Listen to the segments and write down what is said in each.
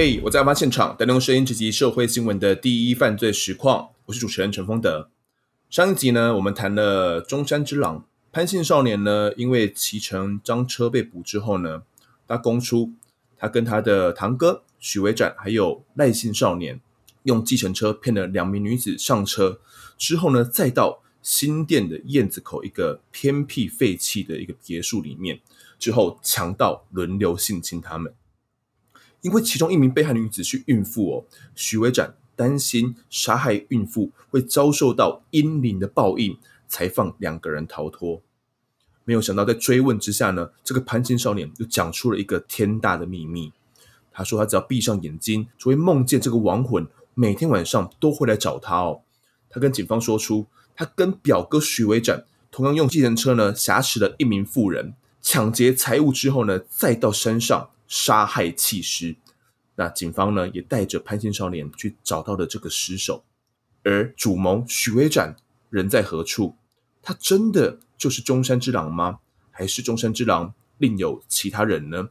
嘿，我在案发现场，带您用声音直击社会新闻的第一犯罪实况。我是主持人陈丰德。上一集呢，我们谈了中山之狼潘姓少年呢，因为骑乘赃车被捕之后呢，他供出他跟他的堂哥许维展还有赖姓少年用计程车骗了两名女子上车之后呢，再到新店的燕子口一个偏僻废弃的一个别墅里面，之后强盗轮流性侵他们。因为其中一名被害女子是孕妇哦，许维展担心杀害孕妇会遭受到阴灵的报应，才放两个人逃脱。没有想到在追问之下呢，这个潘姓少年又讲出了一个天大的秘密。他说他只要闭上眼睛，就会梦见这个亡魂每天晚上都会来找他哦。他跟警方说出，他跟表哥许维展同样用计程车呢挟持了一名妇人，抢劫财物之后呢，再到山上。杀害弃尸，那警方呢也带着潘姓少年去找到了这个尸首，而主谋许维展人在何处？他真的就是中山之狼吗？还是中山之狼另有其他人呢？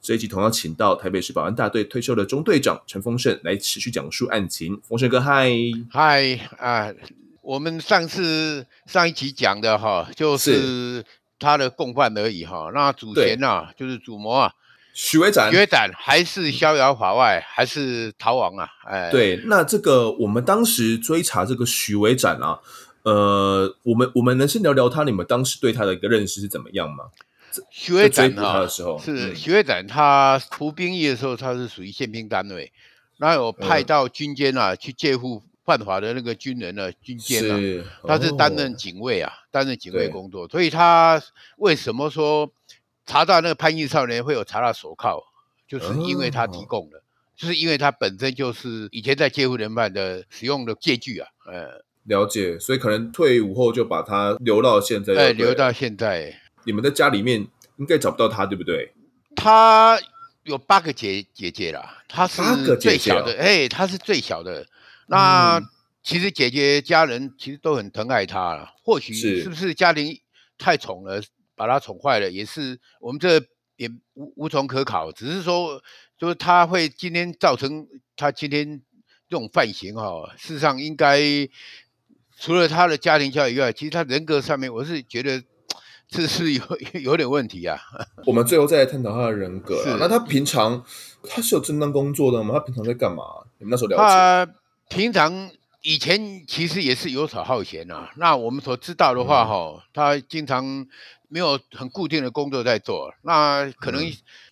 这一集同样请到台北市保安大队退休的中队长陈丰盛来持续讲述案情。丰盛哥，嗨嗨啊！我们上次上一集讲的哈，就是他的共犯而已哈。那主嫌啊，就是主谋啊。许维展，许维展还是逍遥法外，还是逃亡啊？哎，对，那这个我们当时追查这个许维展啊，呃，我们我们能先聊聊他，你们当时对他的一个认识是怎么样吗？许维展啊，他的时候是许维展，他服兵役的时候，他是属于宪兵单位，那有派到军监啊、嗯、去借护犯法的那个军人呢，军监啊，是他是担任警卫啊，担、哦、任警卫工作，所以他为什么说？查到那个叛逆少年会有查到手铐，就是因为他提供的，嗯、就是因为他本身就是以前在戒护人犯的使用的戒具啊。呃，了解，所以可能退伍后就把他留到现在。对，留到现在。你们在家里面应该找不到他，对不对？他有八个姐姐姐啦，他是最小的。哎，他是最小的。那、嗯、其实姐姐家人其实都很疼爱他了，或许是不是家庭太宠了？把他宠坏了，也是我们这也无无从可考，只是说，就是他会今天造成他今天这种犯行哈、哦，事实上应该除了他的家庭教育以外，其实他人格上面，我是觉得这是有有点问题啊。我们最后再来探讨他的人格。那他平常他是有正当工作的吗？他平常在干嘛？你们那时候了解？他平常以前其实也是游手好闲啊。那我们所知道的话哈、哦，他经常。没有很固定的工作在做，那可能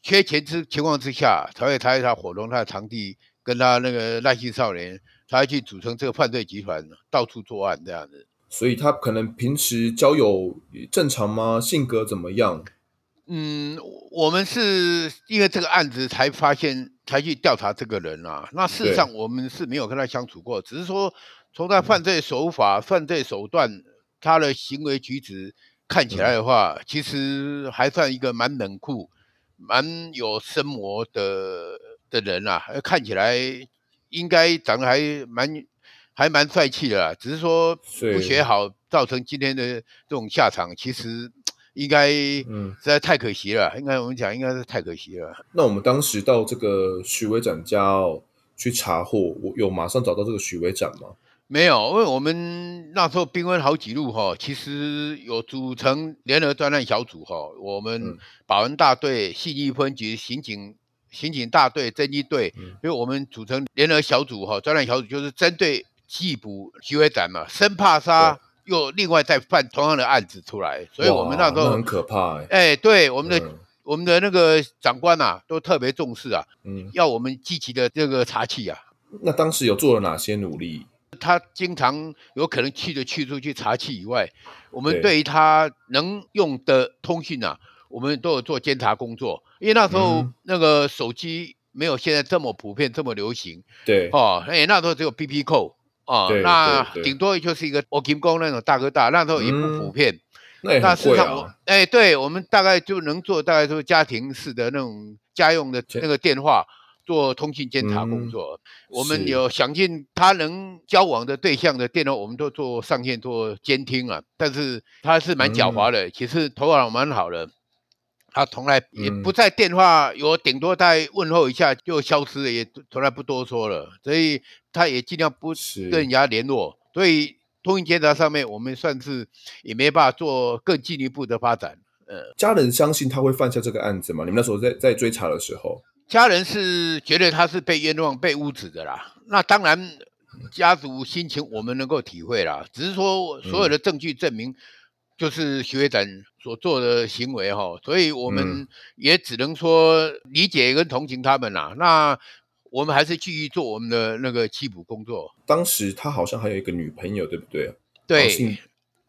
缺钱之情况之下，才会他他伙同他的堂弟跟他那个赖姓少年，他去组成这个犯罪集团，到处作案这样子。所以他可能平时交友正常吗？性格怎么样？嗯，我们是因为这个案子才发现，才去调查这个人啊。那事实上我们是没有跟他相处过，只是说从他犯罪手法、嗯、犯罪手段、他的行为举止。看起来的话，其实还算一个蛮冷酷、蛮有生磨的的人啊。看起来应该长得还蛮还蛮帅气的啦，只是说不学好，造成今天的这种下场，其实应该实在太可惜了。应该我们讲，应该是太可惜了。那我们当时到这个许伟展家哦去查获，我有马上找到这个许伟展吗？没有，因为我们那时候兵分好几路哈，其实有组成联合专案小组哈，我们保安大队、信义分局、刑警、刑警大队、侦缉队，因为我们组成联合小组哈，专案小组就是针对缉捕徐伟展嘛，生怕他又另外再犯同样的案子出来，所以我们那时候很可怕哎，哎，对，我们的、嗯、我们的那个长官呐、啊，都特别重视啊，嗯，要我们积极的这个查缉啊。那当时有做了哪些努力？他经常有可能去的去处去查缉以外，我们对于他能用的通讯啊，我们都有做监察工作。因为那时候那个手机没有现在这么普遍，这么流行。对哦，哎，那时候只有 BB Call 哦，那顶多就是一个 OK 工那种大哥大，那时候也不普遍。嗯、那事实上我，哎，对我们大概就能做大概就是家庭式的那种家用的那个电话。做通信监察工作，嗯、我们有想尽他能交往的对象的电话，我们都做上线做监听啊。但是他是蛮狡猾的，嗯、其实头脑蛮好的。他从来也不在电话，有顶多在问候一下就消失了，也从来不多说了，所以他也尽量不跟人家联络。所以通讯监察上面，我们算是也没办法做更进一步的发展。呃，家人相信他会犯下这个案子吗？你们那时候在在追查的时候，家人是觉得他是被冤枉、被污指的啦。那当然，家族心情我们能够体会啦。只是说所有的证据证明，就是徐会长所做的行为哈，所以我们也只能说理解跟同情他们啦。那我们还是继续做我们的那个缉捕工作。当时他好像还有一个女朋友，对不对？对，姓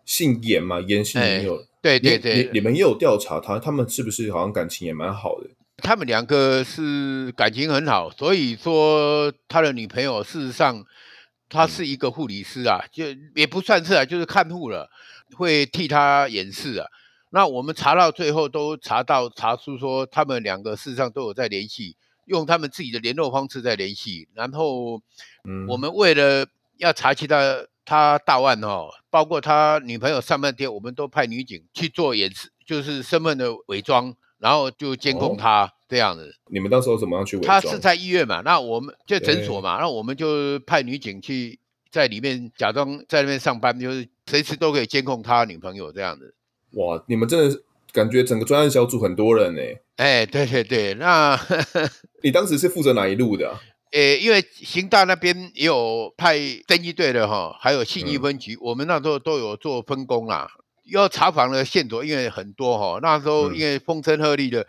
姓严嘛，严姓女友。欸对对对，你你们也有调查他，他们是不是好像感情也蛮好的？他们两个是感情很好，所以说他的女朋友事实上他是一个护理师啊，就也不算是啊，就是看护了，会替他掩饰啊。那我们查到最后都查到查出说他们两个事实上都有在联系，用他们自己的联络方式在联系。然后，我们为了要查其他。他大案哦，包括他女朋友上半天，我们都派女警去做掩饰，就是身份的伪装，然后就监控他这样子。你们到时候怎么样去伪装？他是在医院嘛，那我们就诊所嘛，那我们就派女警去在里面假装在那边上班，就是随时都可以监控他女朋友这样子。哇，你们真的是感觉整个专案小组很多人呢？哎，对对对，那 你当时是负责哪一路的啊？诶，因为刑大那边也有派侦缉队的哈，还有信义分局，嗯、我们那时候都有做分工啦。要查访的线索，因为很多哈，那时候因为风声鹤唳的，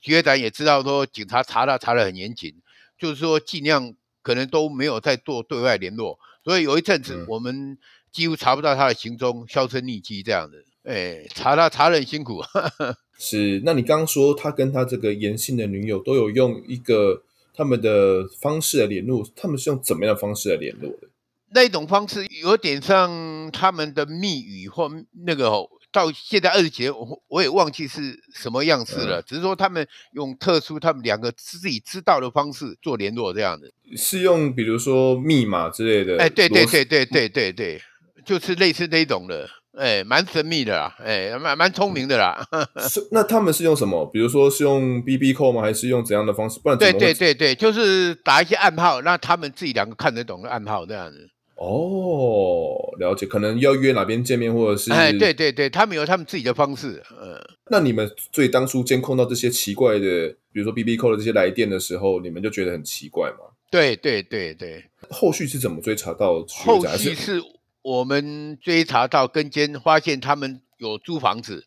局长也知道说警察查他查的很严谨，就是说尽量可能都没有在做对外联络，所以有一阵子我们几乎查不到他的行踪，销声匿迹这样的。诶，查他查得很辛苦。是，那你刚刚说他跟他这个严姓的女友都有用一个。他们的方式来联络，他们是用怎么样的方式来联络的？那种方式有点像他们的密语或那个，到现在二十几年，我我也忘记是什么样子了。嗯、只是说他们用特殊他们两个自己知道的方式做联络，这样子。是用比如说密码之类的？哎，对对对对对对对，就是类似那种的。哎，蛮神秘的啦，哎，蛮蛮聪明的啦。是，那他们是用什么？比如说是用 BB Call 吗？还是用怎样的方式？不然对对对对，就是打一些暗号，让他们自己两个看得懂的暗号这样子。哦，了解，可能要约哪边见面，或者是哎，对对对，他们有他们自己的方式。嗯，那你们最当初监控到这些奇怪的，比如说 BB Call 的这些来电的时候，你们就觉得很奇怪吗？对对对对。后续是怎么追查到？后续是。我们追查到跟监，发现他们有租房子。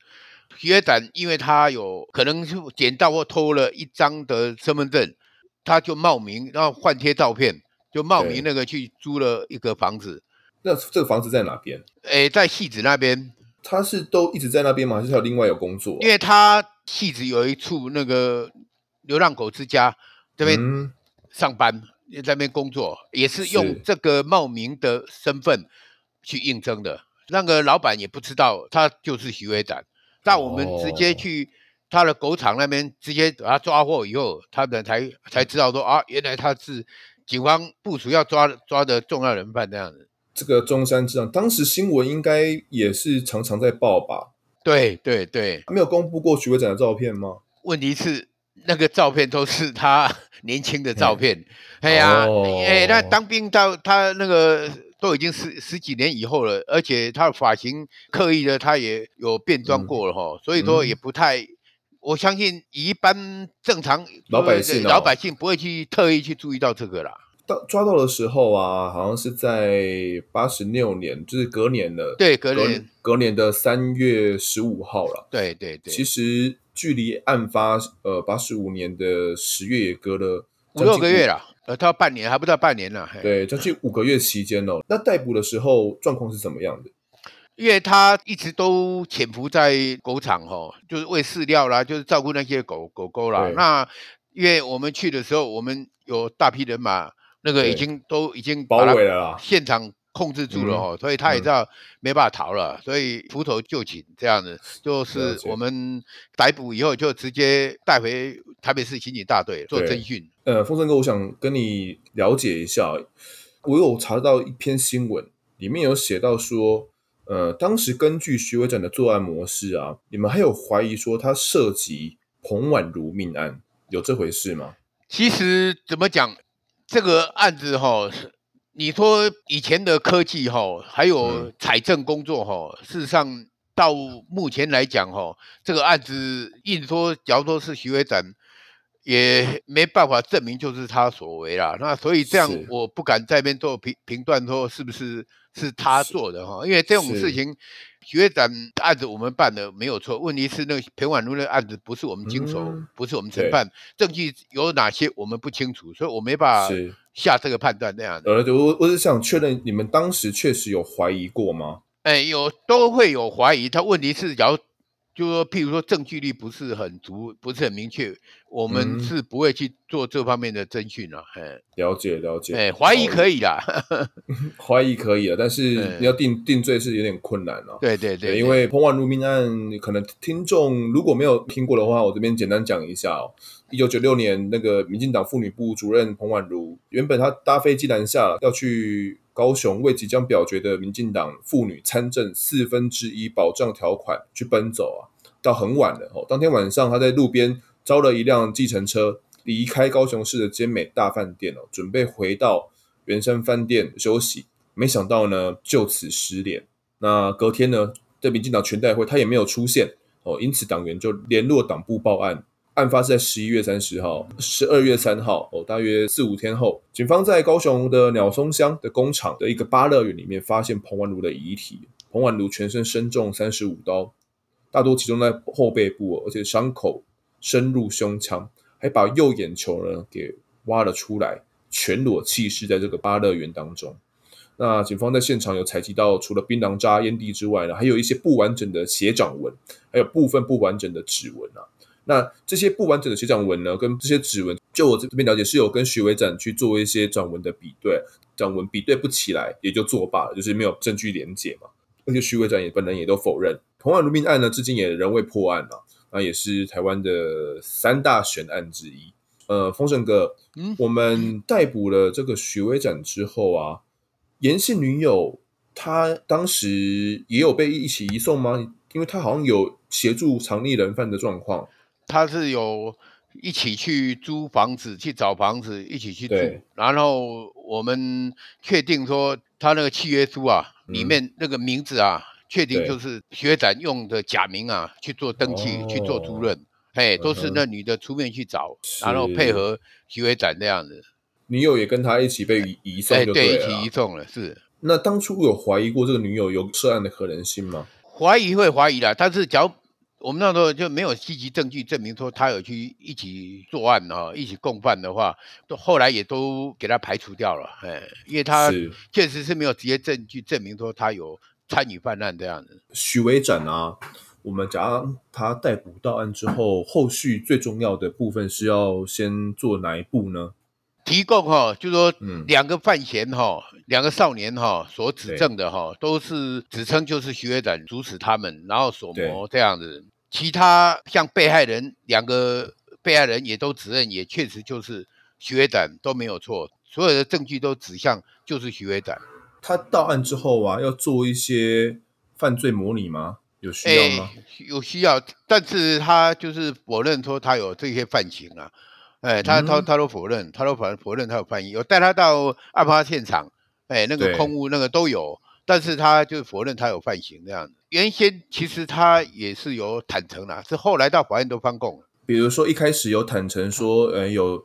徐学展因为他有可能是捡到或偷了一张的身份证，他就冒名，然后换贴照片，就冒名那个去租了一个房子。那这个房子在哪边？诶，在戏子那边。他是都一直在那边吗？还是他有另外有工作？因为他戏子有一处那个流浪狗之家这边上班，在那边工作，也是用这个冒名的身份。去应征的那个老板也不知道他就是徐伟展，但我们直接去他的狗场那边直接把他抓获以后，他们才才知道说啊，原来他是警方部署要抓抓的重要人犯这样子。这个中山之狼当时新闻应该也是常常在报吧？对对对，没有公布过徐伟展的照片吗？问题是那个照片都是他 年轻的照片。哎呀，哎，那当兵到他那个。都已经十十几年以后了，而且他的发型刻意的，他也有变装过了哈，嗯、所以说也不太，嗯、我相信一般正常老百姓、哦、老百姓不会去特意去注意到这个啦。到抓到的时候啊，好像是在八十六年，就是隔年的。对，隔年隔，隔年的三月十五号了。对对对，其实距离案发呃八十五年的十月也隔了五六个月了。呃，他半年还不到半年呢，对，将近五个月期间哦。那逮捕的时候状况是怎么样的？因为他一直都潜伏在狗场哦，就是喂饲料啦，就是照顾那些狗狗狗啦。那因为我们去的时候，我们有大批人马，那个已经都已经包围了啦，现场。控制住了哦，嗯、所以他也知道没办法逃了，嗯、所以伏头就擒这样子，就是我们逮捕以后就直接带回台北市刑警大队做侦讯。呃，风生哥，我想跟你了解一下，我有查到一篇新闻，里面有写到说，呃，当时根据徐伟展的作案模式啊，你们还有怀疑说他涉及彭婉如命案，有这回事吗？其实怎么讲，这个案子哈，你说以前的科技哈，还有财政工作哈，嗯、事实上到目前来讲哈，这个案子硬说，假如说是徐伟展，也没办法证明就是他所为啦。那所以这样，我不敢在这边做评评断说是不是是他做的哈，因为这种事情。徐会长案子我们办的没有错，问题是那个彭婉如的案子不是我们经手，嗯、不是我们承办，证据有哪些我们不清楚，所以我没办法下这个判断。那样的。呃，我我是想确认，你们当时确实有怀疑过吗？哎，有都会有怀疑。他问题是，假如就说，譬如说证据力不是很足，不是很明确，我们是不会去做这方面的侦讯了。哎，了解了解。哎，怀疑可以啦，怀疑可以了，但是你要定定罪是有点困难了。对对对，因为彭婉如命案，可能听众如果没有听过的话，我这边简单讲一下哦。一九九六年，那个民进党妇女部主任彭婉如，原本她搭飞机南下要去高雄，为即将表决的民进党妇女参政四分之一保障条款去奔走啊，到很晚了哦。当天晚上，她在路边招了一辆计程车，离开高雄市的尖美大饭店哦，准备回到圆山饭店休息。没想到呢，就此失联。那隔天呢，在民进党全代会，他也没有出现哦，因此党员就联络党部报案。案发是在十一月三十号，十二月三号哦，大约四五天后，警方在高雄的鸟松乡的工厂的一个芭乐园里面发现彭婉如的遗体。彭婉如全身身中三十五刀，大多集中在后背部，而且伤口深入胸腔，还把右眼球呢给挖了出来，全裸弃尸在这个芭乐园当中。那警方在现场有采集到除了槟榔渣、烟蒂之外呢，还有一些不完整的血掌纹，还有部分不完整的指纹啊。那这些不完整的血掌纹呢，跟这些指纹，就我这边了解是有跟徐维展去做一些掌纹的比对，掌纹比对不起来，也就作罢了，就是没有证据连结嘛。而且徐维展也本人也都否认。彭婉如命案呢，至今也仍未破案啊，那也是台湾的三大悬案之一。呃，丰盛哥，嗯，我们逮捕了这个许威展之后啊，严姓女友她当时也有被一起移送吗？因为她好像有协助藏匿人犯的状况。她是有一起去租房子，去找房子，一起去住。然后我们确定说，他那个契约书啊，嗯、里面那个名字啊，确定就是学长用的假名啊去做登记，哦、去做租赁。嘿，都是那女的出面去找，嗯、然后配合徐伟展这样子。女友也跟他一起被移移送对，对，一起移送了。是。那当初有怀疑过这个女友有涉案的可能性吗？怀疑会怀疑啦，但是假如。我们那时候就没有积极证据证明说他有去一起作案啊，一起共犯的话，都后来也都给他排除掉了，哎，因为他确实是没有直接证据证明说他有参与犯案这样子。许维展啊，我们假如他逮捕到案之后，后续最重要的部分是要先做哪一步呢？提供哈，就是说两个犯嫌哈，两、嗯、个少年哈所指证的哈，都是指称就是许维展主使他们，然后所谋这样子。其他像被害人两个被害人也都指认，也确实就是许维展都没有错，所有的证据都指向就是许维展。他到案之后啊，要做一些犯罪模拟吗？有需要吗？欸、有需要，但是他就是否认说他有这些犯行啊，哎、欸，他他他都否认，他都否否认他有犯意。有带他到案发现场，哎、欸，那个空屋那个都有。但是他就否认他有犯行这样子。原先其实他也是有坦诚啦，是后来到法院都翻供了。比如说一开始有坦诚说，呃，有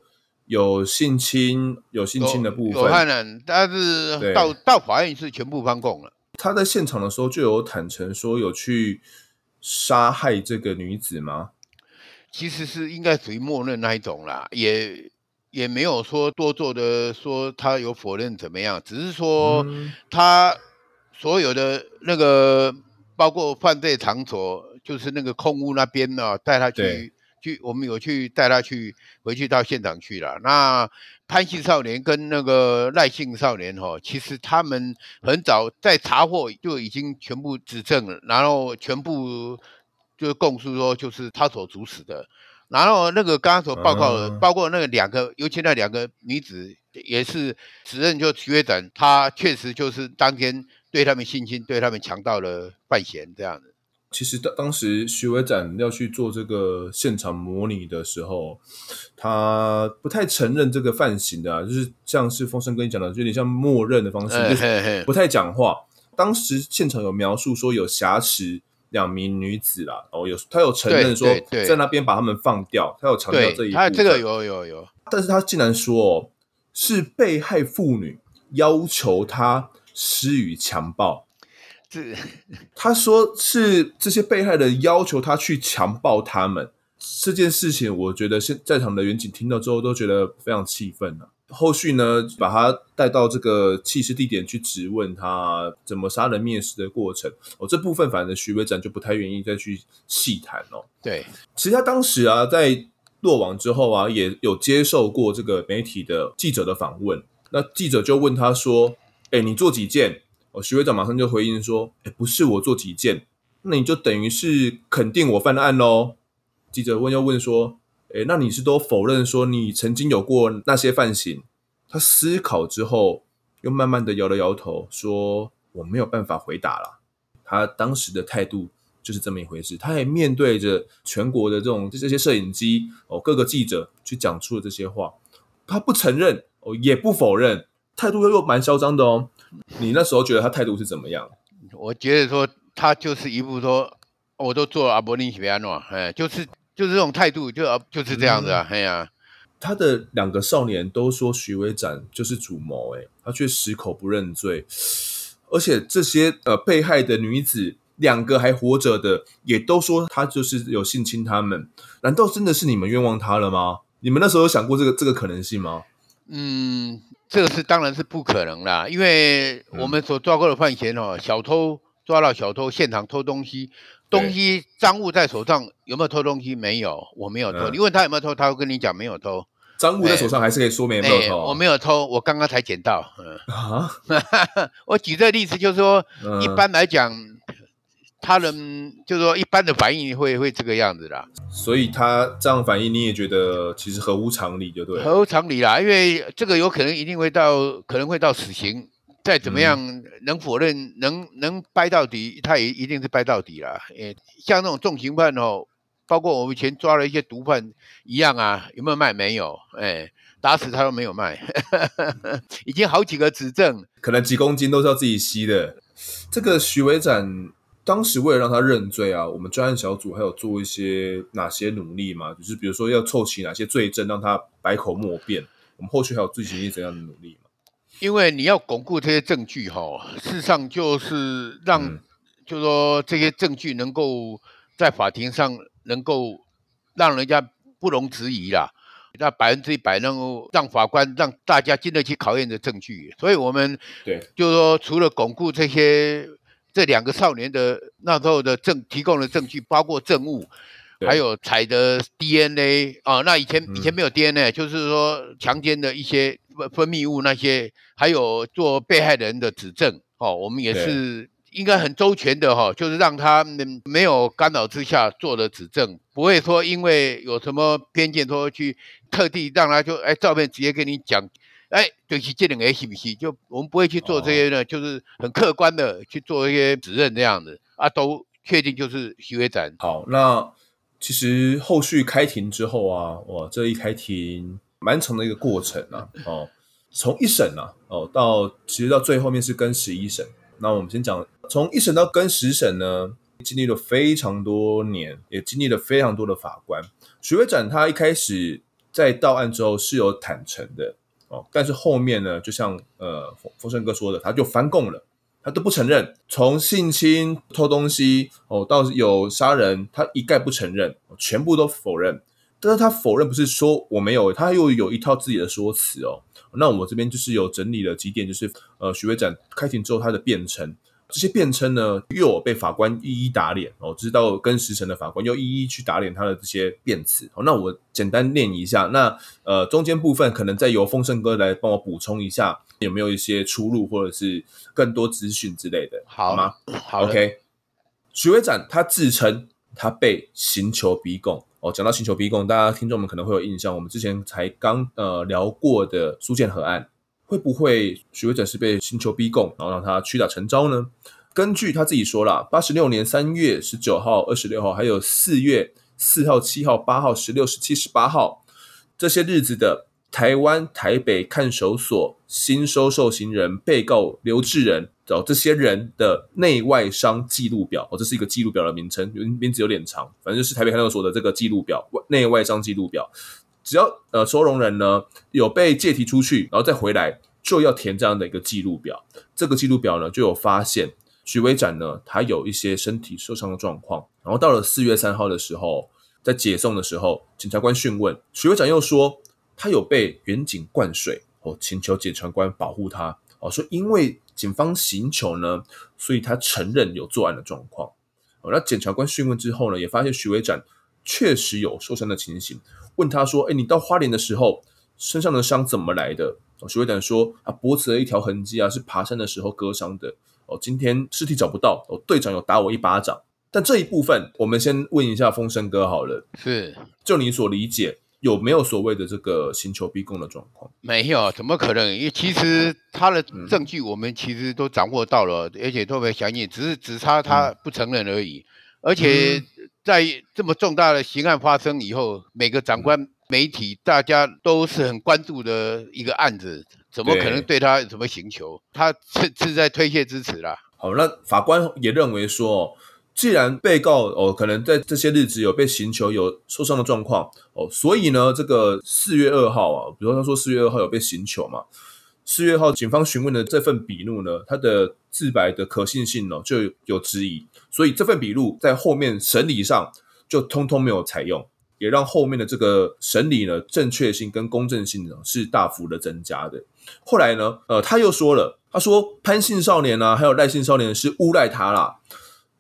有性侵，有性侵的部分，有犯人，但是到到法院是全部翻供了。他在现场的时候就有坦诚说有去杀害这个女子吗？其实是应该属于默认那一种啦，也也没有说多做的说他有否认怎么样，只是说他。所有的那个，包括犯罪场所，就是那个空屋那边呢，带他去去，我们有去带他去回去到现场去了。那潘姓少年跟那个赖姓少年哈，其实他们很早在查获就已经全部指证了，然后全部就供述说就是他所主使的。然后那个刚刚所报告的，包括那个两个，尤其那两个女子也是指认就徐维展，他确实就是当天。对他们性侵，对他们强盗的犯嫌这样子。其实当当时徐伟展要去做这个现场模拟的时候，他不太承认这个犯行的、啊，就是像是风声跟你讲的，就有点像默认的方式，就是不太讲话。当时现场有描述说有挟持两名女子啦，哦，有他有承认说在那边把他们放掉，他有强调这一点。他这个有有有，但是他竟然说哦，是被害妇女要求他施予强暴。是，他说是这些被害人要求他去强暴他们这件事情，我觉得现在场的员警听到之后都觉得非常气愤了。后续呢，把他带到这个弃尸地点去质问他怎么杀人灭尸的过程。哦，这部分反正徐维展就不太愿意再去细谈哦。对，其实他当时啊，在落网之后啊，也有接受过这个媒体的记者的访问。那记者就问他说：“哎，你做几件？”哦，徐会长马上就回应说：“哎，不是我做几件，那你就等于是肯定我犯案喽。”记者问又问说：“哎，那你是都否认说你曾经有过那些犯行？”他思考之后，又慢慢的摇了摇头，说：“我没有办法回答了。”他当时的态度就是这么一回事。他也面对着全国的这种这些摄影机哦，各个记者去讲出了这些话，他不承认哦，也不否认，态度又又蛮嚣张的哦。你那时候觉得他态度是怎么样？我觉得说他就是一副说，我都做阿伯尼西比安诺，哎，就是就是这种态度，就就是这样子啊，哎呀、啊，他的两个少年都说徐伟展就是主谋，哎，他却矢口不认罪，而且这些呃被害的女子两个还活着的，也都说他就是有性侵他们，难道真的是你们冤枉他了吗？你们那时候有想过这个这个可能性吗？嗯。这个是当然是不可能啦，因为我们所抓过的犯嫌哦，小偷抓到小偷现场偷东西，东西赃物在手上，有没有偷东西？没有，我没有偷。你问他有没有偷，他会跟你讲没有偷。赃物在手上还是可以说明没有偷。我没有偷，我刚刚才捡到。啊，我举这个例子就是说，一般来讲。他人就是说，一般的反应会会这个样子啦，所以他这样反应，你也觉得其实合乎常理，就对。合乎常理啦，因为这个有可能一定会到，可能会到死刑。再怎么样，嗯、能否认，能能掰到底，他也一定是掰到底啦。诶，像那种重刑犯哦，包括我们以前抓了一些毒贩一样啊，有没有卖？没有，诶，打死他都没有卖，已经好几个指证，可能几公斤都是要自己吸的。这个徐伟展。当时为了让他认罪啊，我们专案小组还有做一些哪些努力嘛？就是比如说要凑齐哪些罪证，让他百口莫辩。我们后续还有进行一些怎样的努力吗？因为你要巩固这些证据哈，事实上就是让，嗯、就是说这些证据能够在法庭上能够让人家不容置疑啦，那百分之一百能够让法官让大家经得起考验的证据。所以我们对，就是说除了巩固这些。这两个少年的那时候的证提供的证据，包括证物，还有采的 DNA 啊，那以前以前没有 DNA，就是说强奸的一些分泌物那些，还有做被害人的指证哦，我们也是应该很周全的哈，就是让他们没有干扰之下做的指证，不会说因为有什么偏见说去特地让他就哎照片直接跟你讲。哎，对是这两个是不是？就我们不会去做这些呢，哦、就是很客观的去做一些指认这样子啊，都确定就是徐伟展。好，那其实后续开庭之后啊，哇，这一开庭蛮长的一个过程啊，哦，从一审啊，哦，到其实到最后面是跟十一审。那我们先讲从一审到跟十审呢，经历了非常多年，也经历了非常多的法官。徐伟展他一开始在到案之后是有坦诚的。哦，但是后面呢，就像呃风声哥说的，他就翻供了，他都不承认，从性侵、偷东西哦，到有杀人，他一概不承认，全部都否认。但是他否认不是说我没有，他又有一套自己的说辞哦。那我这边就是有整理了几点，就是呃徐维展开庭之后他的辩称。这些辩称呢，又有被法官一一打脸哦，直到跟十审的法官又一一去打脸他的这些辩词。好，那我简单念一下，那呃中间部分可能再由丰盛哥来帮我补充一下，有没有一些出入或者是更多资讯之类的，好，好吗？好，OK。徐维展他自称他被刑求逼供哦，讲到刑求逼供，大家听众们可能会有印象，我们之前才刚呃聊过的苏建和案。会不会徐维展是被刑求逼供，然后让他屈打成招呢？根据他自己说了，八十六年三月十九号、二十六号，还有四月四号、七号、八号、十六、十七、十八号这些日子的台湾台北看守所新收受刑人被告刘志仁找这些人的内外伤记录表哦，这是一个记录表的名称，名字有点长，反正就是台北看守所的这个记录表，内外伤记录表。只要呃收容人呢有被借提出去，然后再回来，就要填这样的一个记录表。这个记录表呢就有发现徐维展呢他有一些身体受伤的状况。然后到了四月三号的时候，在解送的时候，检察官讯问徐维展又说他有被员警灌水哦，请求检察官保护他哦，说因为警方刑求呢，所以他承认有作案的状况。哦，那检察官讯问之后呢，也发现徐维展确实有受伤的情形。问他说：“哎，你到花莲的时候，身上的伤怎么来的？”哦，许维展说：“啊，脖子的一条痕迹啊，是爬山的时候割伤的。哦，今天尸体找不到，哦，队长有打我一巴掌。但这一部分，我们先问一下风声哥好了。是，就你所理解，有没有所谓的这个刑求逼供的状况？没有，怎么可能？因为其实他的证据我们其实都掌握到了，嗯、而且特别详细，只是只差他不承认而已，嗯、而且。嗯”在这么重大的刑案发生以后，每个长官、媒体，大家都是很关注的一个案子，怎么可能对他有什么刑求？他是是在推卸支持啦。好，那法官也认为说，既然被告哦可能在这些日子有被刑求、有受伤的状况哦，所以呢，这个四月二号啊，比如他说四月二号有被刑求嘛。四月号，警方询问的这份笔录呢，他的自白的可信性呢就有质疑，所以这份笔录在后面审理上就通通没有采用，也让后面的这个审理呢正确性跟公正性呢是大幅的增加的。后来呢，呃，他又说了，他说潘姓少年啊，还有赖姓少年是诬赖他啦。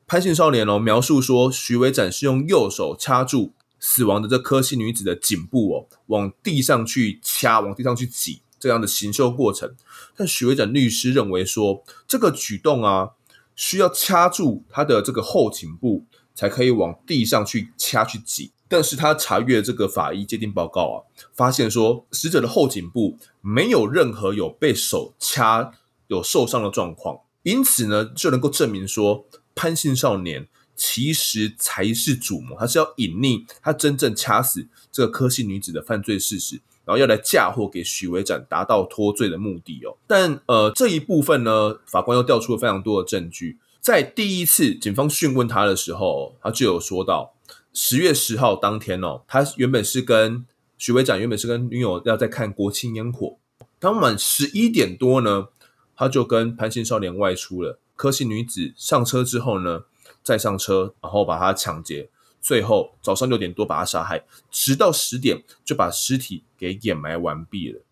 潘姓少年哦，描述说徐伟展是用右手掐住死亡的这柯姓女子的颈部哦，往地上去掐，往地上去挤。这样的行凶过程，但许维展律师认为说，这个举动啊，需要掐住他的这个后颈部，才可以往地上去掐去挤。但是他查阅这个法医鉴定报告啊，发现说死者的后颈部没有任何有被手掐有受伤的状况，因此呢，就能够证明说潘姓少年其实才是主谋，他是要隐匿他真正掐死这个柯姓女子的犯罪事实。然后要来嫁祸给许维展，达到脱罪的目的哦。但呃，这一部分呢，法官又调出了非常多的证据。在第一次警方讯问他的时候，他就有说到，十月十号当天哦，他原本是跟许维展原本是跟女友要在看国庆烟火，当晚十一点多呢，他就跟潘姓少年外出了。柯姓女子上车之后呢，再上车，然后把他抢劫。最后早上六点多把他杀害，直到十点就把尸体给掩埋完毕了。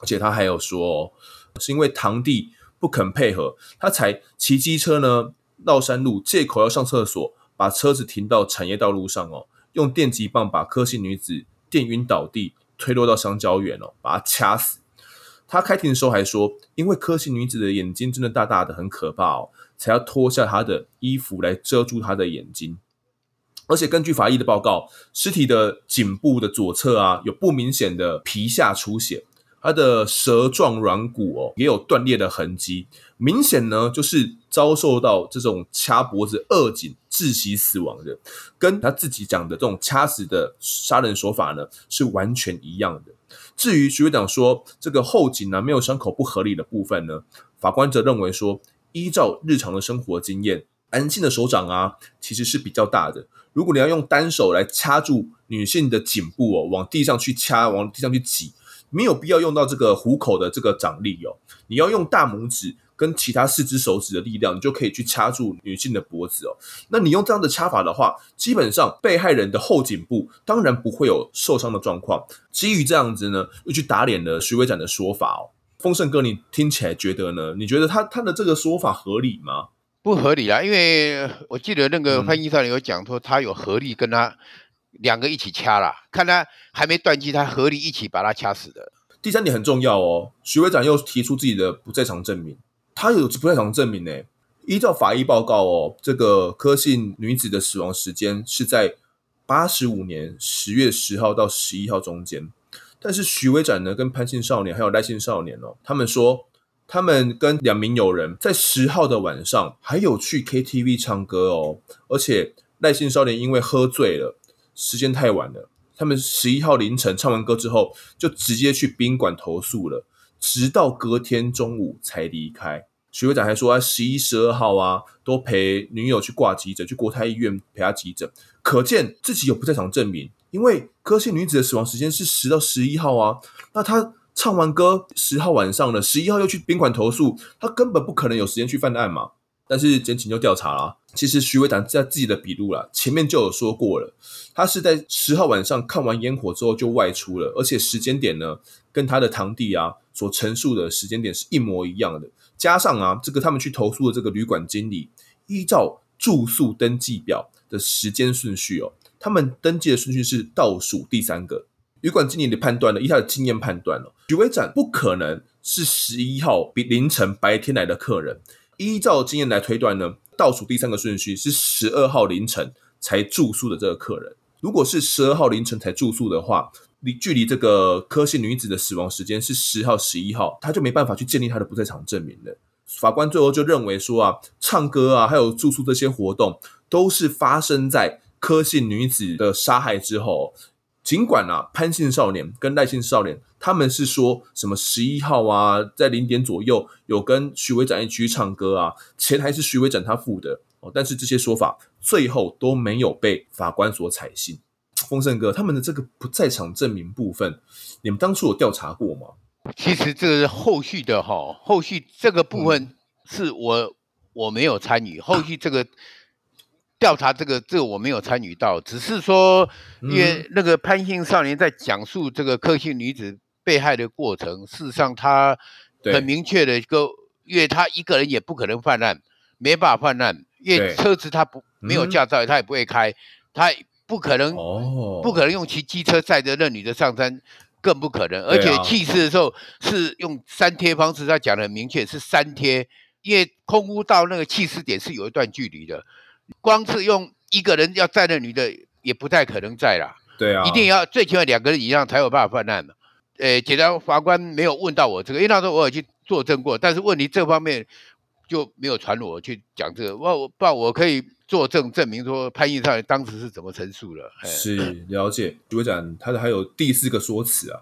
而且他还有说哦，是因为堂弟不肯配合，他才骑机车呢绕山路，借口要上厕所，把车子停到产业道路上哦，用电击棒把柯姓女子电晕倒地，推落到香蕉园哦，把他掐死。他开庭的时候还说，因为柯姓女子的眼睛真的大大的，很可怕哦，才要脱下她的衣服来遮住她的眼睛。而且根据法医的报告，尸体的颈部的左侧啊，有不明显的皮下出血，他的舌状软骨哦也有断裂的痕迹，明显呢就是遭受到这种掐脖子扼颈窒息死亡的，跟他自己讲的这种掐死的杀人手法呢是完全一样的。至于徐会长说这个后颈呢没有伤口不合理的部分呢，法官则认为说，依照日常的生活经验，男性的手掌啊其实是比较大的。如果你要用单手来掐住女性的颈部哦，往地上去掐，往地上去挤，没有必要用到这个虎口的这个掌力哦。你要用大拇指跟其他四只手指的力量，你就可以去掐住女性的脖子哦。那你用这样的掐法的话，基本上被害人的后颈部当然不会有受伤的状况。基于这样子呢，又去打脸了徐伟展的说法哦。丰盛哥，你听起来觉得呢？你觉得他他的这个说法合理吗？不合理啦，因为我记得那个潘医生有讲说，他有合力跟他两个一起掐啦，看他还没断气，他合力一起把他掐死的。第三点很重要哦，徐维展又提出自己的不在场证明，他有不在场证明呢。依照法医报告哦，这个柯姓女子的死亡时间是在八十五年十月十号到十一号中间，但是徐维展呢跟潘姓少年还有赖姓少年哦，他们说。他们跟两名友人在十号的晚上还有去 KTV 唱歌哦，而且赖姓少年因为喝醉了，时间太晚了，他们十一号凌晨唱完歌之后就直接去宾馆投宿了，直到隔天中午才离开。许会长还说他十一、十二号啊都陪女友去挂急诊，去国泰医院陪她急诊，可见自己有不在场证明。因为柯姓女子的死亡时间是十到十一号啊，那他。唱完歌，十号晚上了，十一号又去宾馆投诉，他根本不可能有时间去犯案嘛。但是检警就调查了，其实徐伟展在自己的笔录啦，前面就有说过了，他是在十号晚上看完烟火之后就外出了，而且时间点呢，跟他的堂弟啊所陈述的时间点是一模一样的。加上啊，这个他们去投诉的这个旅馆经理，依照住宿登记表的时间顺序哦，他们登记的顺序是倒数第三个。旅馆经理的判断呢，依他的经验判断了，许维展不可能是十一号比凌晨白天来的客人。依照经验来推断呢，倒数第三个顺序是十二号凌晨才住宿的这个客人。如果是十二号凌晨才住宿的话，离距离这个柯姓女子的死亡时间是十号、十一号，他就没办法去建立他的不在场证明了。法官最后就认为说啊，唱歌啊，还有住宿这些活动，都是发生在柯姓女子的杀害之后。尽管啊，潘姓少年跟赖姓少年他们是说什么十一号啊，在零点左右有跟徐伟展一起去唱歌啊，钱还是徐伟展他付的哦，但是这些说法最后都没有被法官所采信。丰盛哥，他们的这个不在场证明部分，你们当初有调查过吗？其实这个是后续的哈，后续这个部分是我、嗯、我没有参与，后续这个。调查这个，这个我没有参与到，只是说，因为那个潘姓少年在讲述这个柯姓女子被害的过程，事实上他很明确的一个，因为他一个人也不可能犯案，没办法犯案，因为车子他不没有驾照，他也不会开，他不可能，不可能用骑机车载着那女的上山，更不可能，而且弃尸的时候是用三贴方式，他讲的很明确是三贴，因为空屋到那个弃尸点是有一段距离的。光是用一个人要载那女的也不太可能载啦，对啊，一定要最起码两个人以上才有办法犯案嘛。呃，检察法官没有问到我这个，因为那时候我有去作证过，但是问题这方面就没有传我去讲这个。我我不然我可以作证证明说潘英少当时是怎么陈述的。是了解，局长他的还有第四个说辞啊，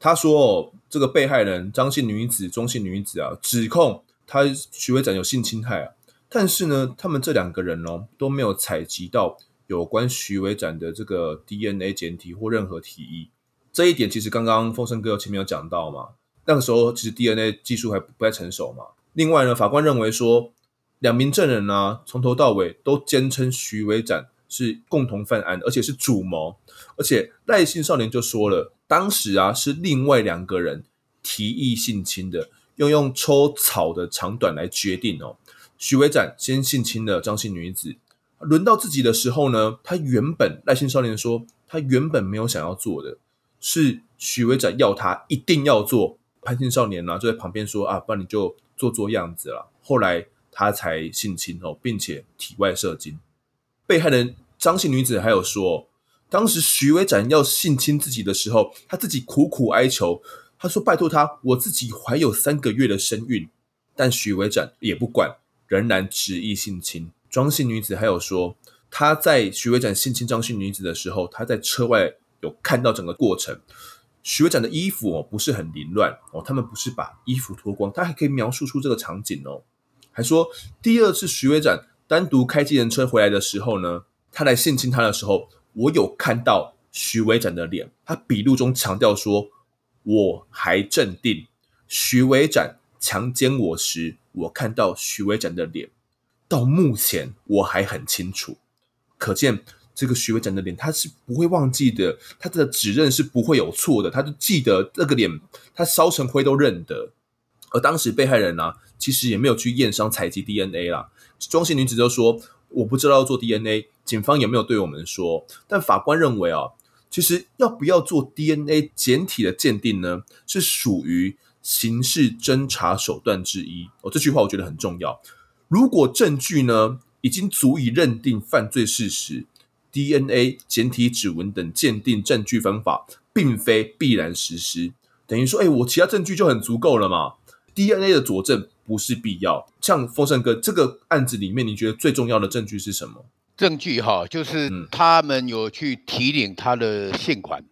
他说哦，这个被害人张姓女子、钟姓女子啊，指控他徐伟展有性侵害啊。但是呢，他们这两个人哦都没有采集到有关徐伟展的这个 DNA 检体或任何提议。这一点其实刚刚丰盛哥前面有讲到嘛，那个时候其实 DNA 技术还不太成熟嘛。另外呢，法官认为说，两名证人呢、啊、从头到尾都坚称徐伟展是共同犯案，而且是主谋。而且赖姓少年就说了，当时啊是另外两个人提议性侵的，用用抽草的长短来决定哦。许伟展先性侵了张姓女子，轮到自己的时候呢，他原本赖姓少年说，他原本没有想要做的，是许伟展要他一定要做。潘姓少年呢、就在旁边说啊，不然你就做做样子了。后来他才性侵哦，并且体外射精。被害人张姓女子还有说，当时许伟展要性侵自己的时候，他自己苦苦哀求，他说拜托他，我自己怀有三个月的身孕，但许伟展也不管。仍然执意性侵庄姓女子，还有说她在徐伟展性侵张姓女子的时候，她在车外有看到整个过程。徐伟展的衣服哦不是很凌乱哦，他们不是把衣服脱光，他还可以描述出这个场景哦。还说第二次徐伟展单独开计程车回来的时候呢，他来性侵她的时候，我有看到徐伟展的脸。他笔录中强调说，我还镇定。徐伟展强奸我时。我看到徐伟展的脸，到目前我还很清楚，可见这个徐伟展的脸他是不会忘记的，他的指认是不会有错的，他就记得这个脸，他烧成灰都认得。而当时被害人呢、其实也没有去验伤采集 DNA 啦。庄姓女子就说：“我不知道要做 DNA，警方也没有对我们说。”但法官认为啊，其实要不要做 DNA 检体的鉴定呢，是属于。刑事侦查手段之一哦，这句话我觉得很重要。如果证据呢已经足以认定犯罪事实，DNA、简体指纹等鉴定证据方法并非必然实施。等于说，哎，我其他证据就很足够了嘛？DNA 的佐证不是必要。像丰盛哥这个案子里面，你觉得最重要的证据是什么？证据哈，就是他们有去提领他的现款，嗯、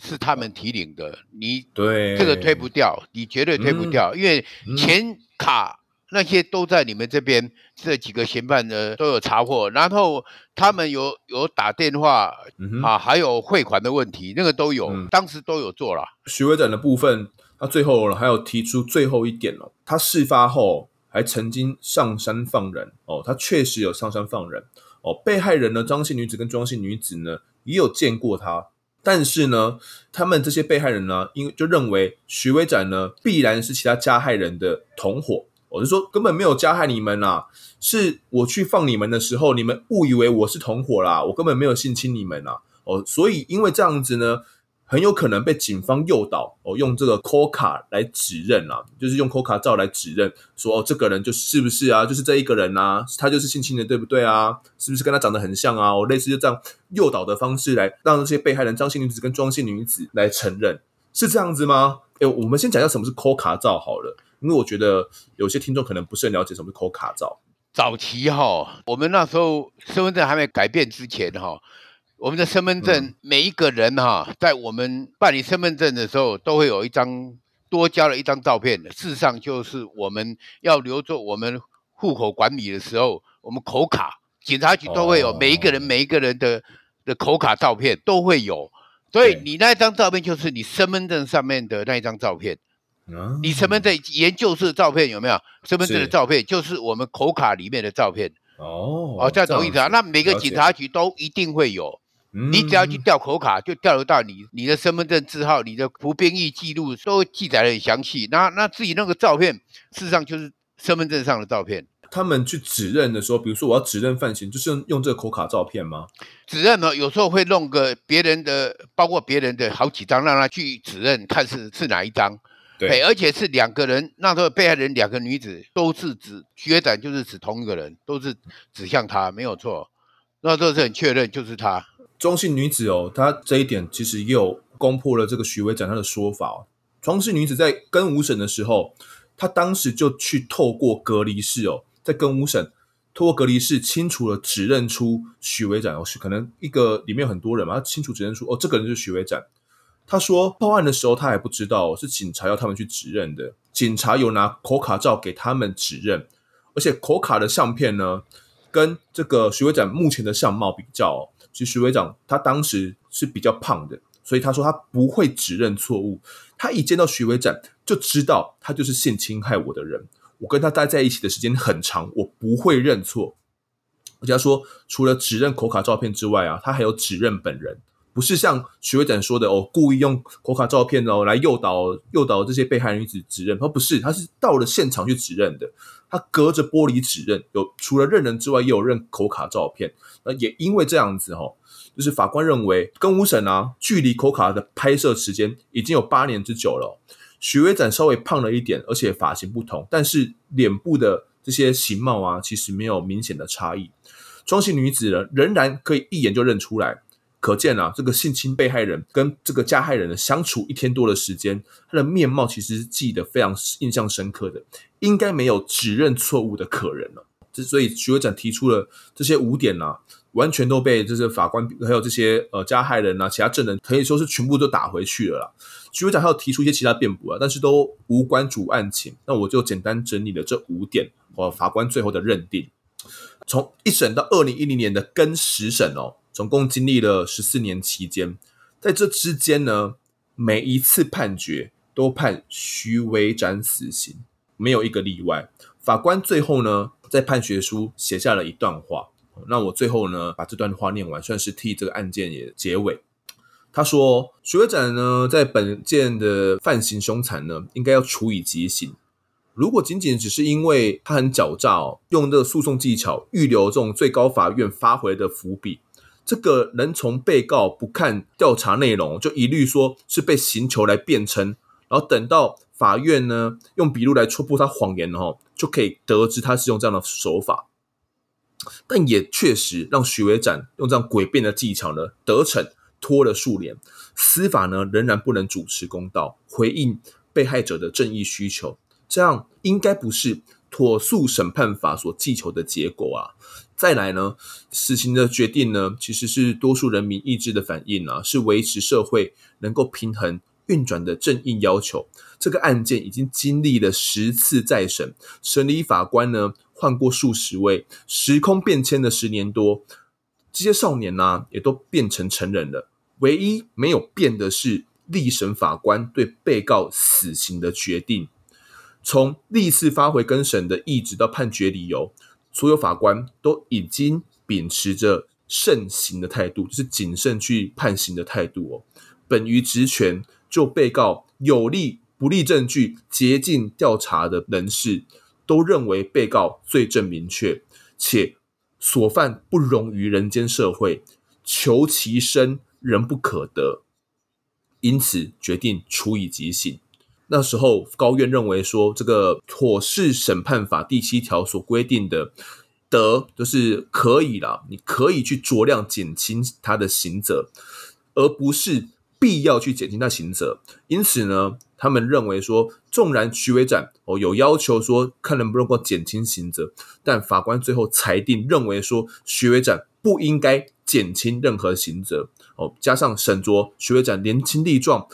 是他们提领的。你对这个推不掉，你绝对推不掉，嗯、因为钱卡。那些都在你们这边，这几个嫌犯呢都有查获，然后他们有有打电话、嗯、啊，还有汇款的问题，那个都有，嗯、当时都有做了。徐维展的部分，他最后还有提出最后一点哦，他事发后还曾经上山放人哦，他确实有上山放人哦。被害人呢，张姓女子跟庄姓女子呢也有见过他，但是呢，他们这些被害人呢，因为就认为徐伟展呢必然是其他加害人的同伙。我是说，根本没有加害你们啦，是我去放你们的时候，你们误以为我是同伙啦，我根本没有性侵你们啦。哦，所以因为这样子呢，很有可能被警方诱导哦，用这个 call 卡来指认啦，就是用 call 卡照来指认，说哦，这个人就是不是啊，就是这一个人啊，他就是性侵的，对不对啊？是不是跟他长得很像啊？我类似就这样诱导的方式来让这些被害人张姓女子跟庄姓女子来承认，是这样子吗？哎，我们先讲一下什么是 call 卡照好了。因为我觉得有些听众可能不是很了解什么是 call 卡照。早期哈，我们那时候身份证还没改变之前哈，我们的身份证每一个人哈，在我们办理身份证的时候，都会有一张多加了一张照片。事实上，就是我们要留作我们户口管理的时候，我们口卡，警察局都会有每一个人每一个人的的口卡照片都会有。所以你那张照片就是你身份证上面的那一张照片。你身份证研究室的照片有没有？身份证的照片就是我们口卡里面的照片。哦，哦，这样懂意思啊？那每个警察局都一定会有，你只要去调口卡，就调得到你你的身份证字号、你的服兵役记录都记载得很详细。那那自己那个照片，事实上就是身份证上的照片。他们去指认的时候，比如说我要指认犯行，就是用用这个口卡照片吗？指认呢，有时候会弄个别人的，包括别人的好几张，让他去指认，看是是哪一张。对，而且是两个人，那时候被害人两个女子都是指许维展，就是指同一个人，都是指向他，没有错。那这是很确认，就是他。中姓女子哦，她这一点其实又攻破了这个许维展他的说法哦。庄姓女子在跟五审的时候，她当时就去透过隔离室哦，在跟五审透过隔离室清楚了指认出许维展哦，是可能一个里面有很多人嘛，他清楚指认出哦，这个人就是许维展。他说报案的时候，他还不知道是警察要他们去指认的。警察有拿口卡照给他们指认，而且口卡的相片呢，跟这个许维展目前的相貌比较，其实徐伟长他当时是比较胖的，所以他说他不会指认错误。他一见到徐伟长就知道他就是性侵害我的人。我跟他待在一起的时间很长，我不会认错。而且他说，除了指认口卡照片之外啊，他还有指认本人。不是像许维展说的哦，故意用口卡照片哦来诱导诱导这些被害人女子指认，他不是，他是到了现场去指认的。他隔着玻璃指认，有除了认人之外，也有认口卡照片。那也因为这样子哈、哦，就是法官认为跟五审啊，距离口卡的拍摄时间已经有八年之久了。许维展稍微胖了一点，而且发型不同，但是脸部的这些形貌啊，其实没有明显的差异。庄姓女子呢，仍然可以一眼就认出来。可见啊，这个性侵被害人跟这个加害人的相处一天多的时间，他的面貌其实是记得非常印象深刻的，应该没有指认错误的可能了。之所以许维展提出了这些五点啊，完全都被这些法官还有这些呃加害人啊，其他证人可以说是全部都打回去了啦。许维展还有提出一些其他辩驳啊，但是都无关主案情。那我就简单整理了这五点和法官最后的认定。从一审到二零一零年的更十审哦。总共经历了十四年期间，在这之间呢，每一次判决都判徐维展死刑，没有一个例外。法官最后呢，在判决书写下了一段话，那我最后呢，把这段话念完，算是替这个案件也结尾。他说：“徐维展呢，在本件的犯行凶残呢，应该要处以极刑。如果仅仅只是因为他很狡诈哦，用这个诉讼技巧预留这种最高法院发回的伏笔。”这个能从被告不看调查内容就一律说是被刑求来辩称，然后等到法院呢用笔录来戳破他谎言哦，就可以得知他是用这样的手法。但也确实让许维展用这样诡辩的技巧呢得逞，拖了数年，司法呢仍然不能主持公道，回应被害者的正义需求。这样应该不是妥速审判法所祈求的结果啊。再来呢，死刑的决定呢，其实是多数人民意志的反应啊，是维持社会能够平衡运转的正义要求。这个案件已经经历了十次再审，审理法官呢换过数十位，时空变迁了十年多，这些少年呢、啊、也都变成成人了。唯一没有变的是历审法官对被告死刑的决定，从历次发回更审的意旨到判决理由。所有法官都已经秉持着慎行的态度，就是谨慎去判刑的态度哦。本于职权，就被告有利不利证据竭尽调查的人士，都认为被告罪证明确，且所犯不容于人间社会，求其生人不可得，因此决定处以极刑。那时候高院认为说，这个妥适审判法第七条所规定的得，就是可以啦，你可以去酌量减轻他的刑责，而不是必要去减轻他刑责。因此呢，他们认为说，纵然徐维展哦有要求说，看能不能够减轻刑责，但法官最后裁定认为说，徐维展不应该减轻任何刑责哦。加上沈卓徐维展年轻力壮，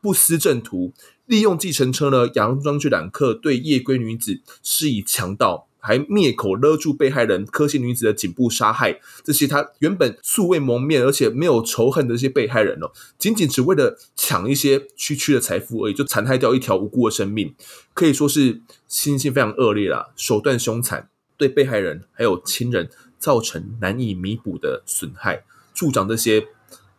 不思正途。利用计程车呢，佯装去揽客，对夜归女子施以强盗，还灭口勒住被害人柯姓女子的颈部杀害。这些他原本素未谋面，而且没有仇恨的这些被害人哦，仅仅只为了抢一些区区的财富而已，就残害掉一条无辜的生命，可以说是心性非常恶劣啦，手段凶残，对被害人还有亲人造成难以弥补的损害，助长这些。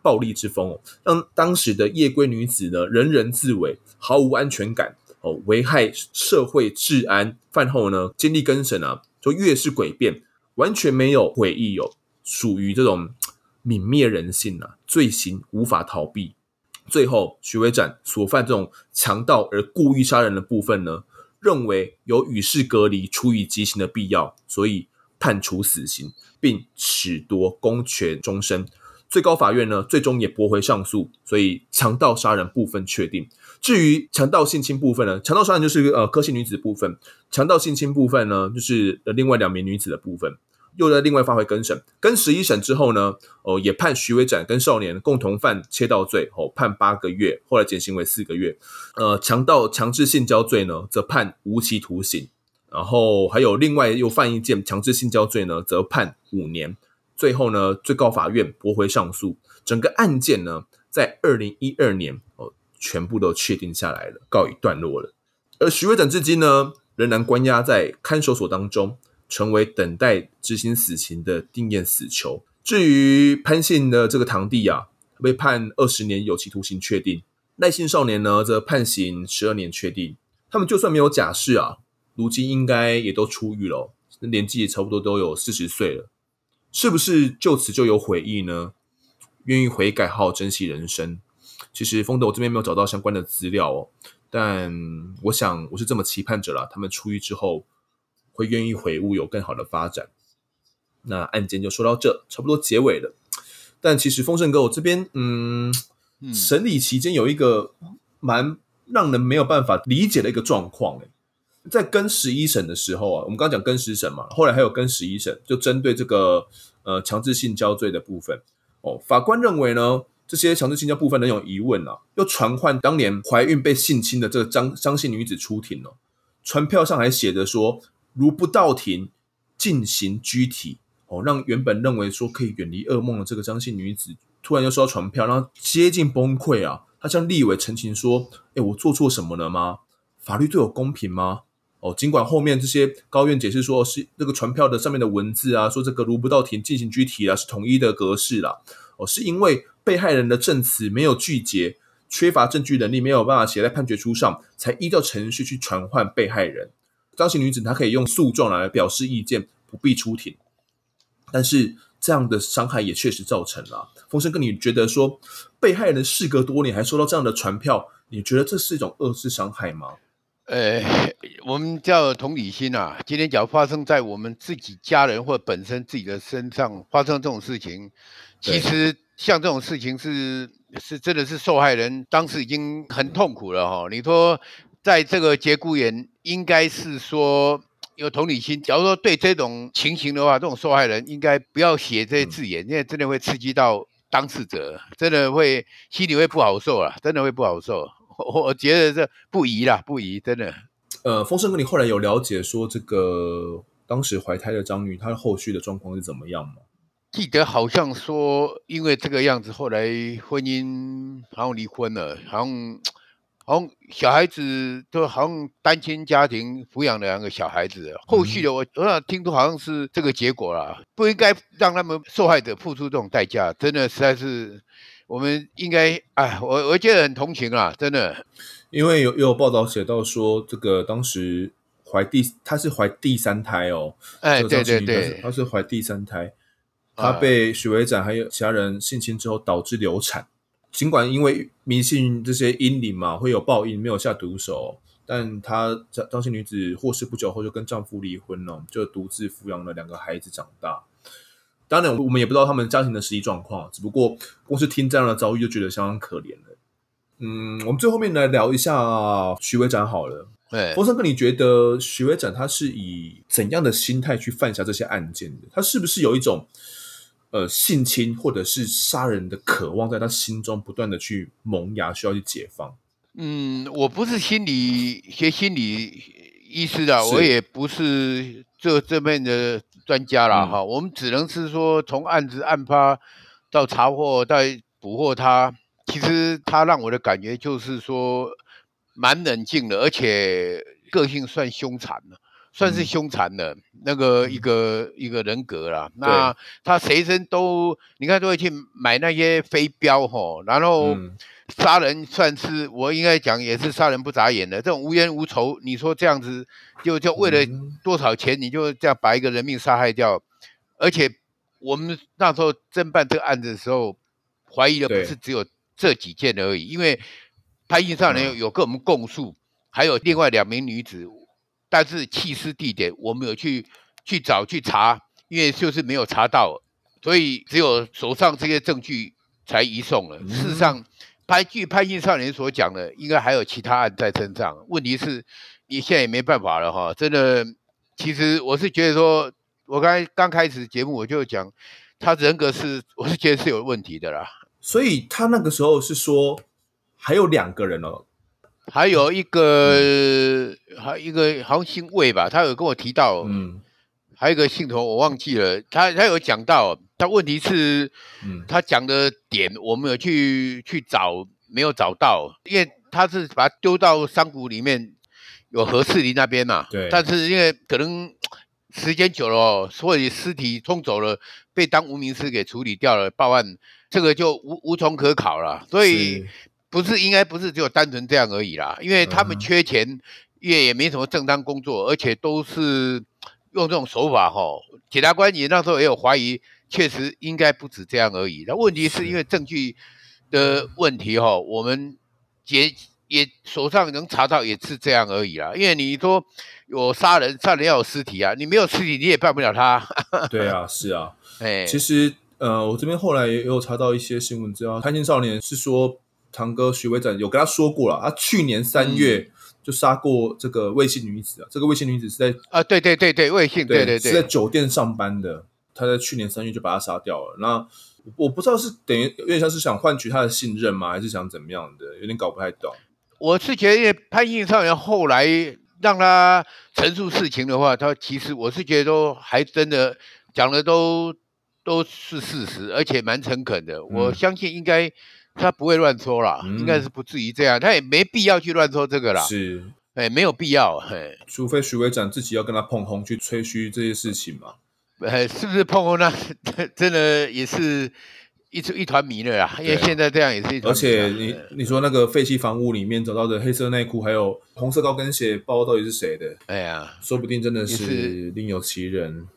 暴力之风哦，让当时的夜归女子呢，人人自危，毫无安全感哦，危害社会治安。饭后呢，经历更审啊，就越是诡辩，完全没有悔意哦，属于这种泯灭人性啊，罪行无法逃避。最后，徐维展所犯这种强盗而故意杀人的部分呢，认为有与世隔离、处以极刑的必要，所以判处死刑，并褫夺公权终身。最高法院呢，最终也驳回上诉，所以强盗杀人部分确定。至于强盗性侵部分呢，强盗杀人就是呃柯姓女子部分，强盗性侵部分呢，就是呃另外两名女子的部分，又在另外发回更审。更十一审之后呢，哦、也判徐维展跟少年共同犯切盗罪，哦判八个月，后来减刑为四个月。呃，强盗强制性交罪呢，则判无期徒刑。然后还有另外又犯一件强制性交罪呢，则判五年。最后呢，最高法院驳回上诉，整个案件呢，在二零一二年，全部都确定下来了，告一段落了。而徐维展至今呢，仍然关押在看守所当中，成为等待执行死刑的定验死囚。至于潘姓的这个堂弟啊，被判二十年有期徒刑确定；赖姓少年呢，则判刑十二年确定。他们就算没有假释啊，如今应该也都出狱了，年纪也差不多都有四十岁了。是不是就此就有悔意呢？愿意悔改，好好珍惜人生。其实丰德我这边没有找到相关的资料哦，但我想我是这么期盼着了，他们出狱之后会愿意悔悟，有更好的发展。那案件就说到这，差不多结尾了。但其实丰盛哥我这边，嗯，审理期间有一个蛮让人没有办法理解的一个状况诶。在更十一审的时候啊，我们刚刚讲更十审嘛，后来还有更十一审，就针对这个呃强制性交罪的部分哦，法官认为呢，这些强制性交部分仍有疑问啊，又传唤当年怀孕被性侵的这个张张姓女子出庭了，传票上还写着说，如不到庭进行拘提哦，让原本认为说可以远离噩梦的这个张姓女子，突然又收到传票，然后接近崩溃啊，她向立委陈情说，诶，我做错什么了吗？法律对我公平吗？哦，尽管后面这些高院解释说是这个传票的上面的文字啊，说这个如不到庭进行拘提啊，是统一的格式啦。哦，是因为被害人的证词没有拒绝，缺乏证据能力，没有办法写在判决书上，才依照程序去传唤被害人。张姓女子她可以用诉状来表示意见，不必出庭。但是这样的伤害也确实造成了。风声哥，你觉得说被害人事隔多年还收到这样的传票，你觉得这是一种二次伤害吗？呃，我们叫同理心啊。今天只要发生在我们自己家人或本身自己的身上发生这种事情，其实像这种事情是是真的是受害人当时已经很痛苦了哈。你说在这个节骨眼，应该是说有同理心。假如说对这种情形的话，这种受害人应该不要写这些字眼，嗯、因为真的会刺激到当事者，真的会心里会不好受啊，真的会不好受。我我觉得这不宜啦，不宜，真的。呃，丰盛哥，你后来有了解说这个当时怀胎的张女，她的后续的状况是怎么样吗？记得好像说，因为这个样子，后来婚姻好像离婚了，好像 好像小孩子都好像单亲家庭抚养了两个小孩子。后续的我我想听说好像是这个结果啦，不应该让他们受害者付出这种代价，真的实在是我们应该哎，我我觉得很同情啊，真的。因为有又有报道写到说，这个当时怀第，她是怀第三胎哦。哎，对对对，她是怀第三胎，她被许维展还有其他人性侵之后导致流产。尽管因为迷信这些阴灵嘛，会有报应，没有下毒手，但她张姓女子获释不久后就跟丈夫离婚了，就独自抚养了两个孩子长大。当然，我们也不知道他们家庭的实际状况，只不过光是听这样的遭遇就觉得相当可怜了。嗯，我们最后面来聊一下许维展好了。对，丰盛哥，你觉得许维展他是以怎样的心态去犯下这些案件的？他是不是有一种呃性侵或者是杀人的渴望，在他心中不断的去萌芽，需要去解放？嗯，我不是心理学心理医师啊，我也不是这这边的专家了哈。我们只能是说，从案子案发到查获到捕获他。其实他让我的感觉就是说，蛮冷静的，而且个性算凶残了，算是凶残的那个一个、嗯、一个人格啦。那他随身都，你看都会去买那些飞镖吼，然后杀人算是我应该讲也是杀人不眨眼的，这种无冤无仇，你说这样子就就为了多少钱，你就这样把一个人命杀害掉？而且我们那时候侦办这个案子的时候，怀疑的不是只有。这几件而已，因为潘姓少年有跟我们供述，嗯、还有另外两名女子，但是弃尸地点我们有去去找去查，因为就是没有查到，所以只有手上这些证据才移送了。嗯、事实上，潘据潘姓少年所讲的，应该还有其他案在身上。问题是，你现在也没办法了哈。真的，其实我是觉得说，我刚才刚开始节目我就讲，他人格是，我是觉得是有问题的啦。所以他那个时候是说还有两个人哦，还有一个，嗯、还有一个好像姓魏吧，他有跟我提到，嗯，还有一个姓头我忘记了，他他有讲到，他问题是，嗯，他讲的点我们有去去找，没有找到，因为他是把他丢到山谷里面，有何世林那边嘛，对，但是因为可能时间久了哦，所以尸体冲走了，被当无名尸给处理掉了，报案。这个就无无从可考了，所以不是应该不是只有单纯这样而已啦，因为他们缺钱，也也没什么正当工作，而且都是用这种手法哈。检察官也那时候也有怀疑，确实应该不止这样而已。那问题是因为证据的问题哈，我们也也手上能查到也是这样而已啦。因为你说有杀人，杀人要有尸体啊，你没有尸体你也办不了他。对啊，是啊，哎，其实。呃，我这边后来也有查到一些新闻资料，潘姓少年是说堂哥徐维展有跟他说过了，他去年三月就杀过这个魏姓女子啊，嗯、这个魏姓女子是在啊，对对对对，魏姓，对对对，是在酒店上班的，他在去年三月就把他杀掉了。那我不知道是等于有点像是想换取他的信任吗，还是想怎么样的，有点搞不太懂。我是觉得，潘姓少年后来让他陈述事情的话，他其实我是觉得都还真的讲的都。都是事实，而且蛮诚恳的。嗯、我相信应该他不会乱说啦，嗯、应该是不至于这样。他也没必要去乱说这个啦。是，哎，没有必要。嘿，除非徐伟展自己要跟他碰红去吹嘘这些事情嘛。哎，是不是碰红？那 真的也是一出一团迷了啦。因为现在这样也是一团。而且你你说那个废弃房屋里面找到的黑色内裤，还有红色高跟鞋包，到底是谁的？哎呀，说不定真的是另有其人。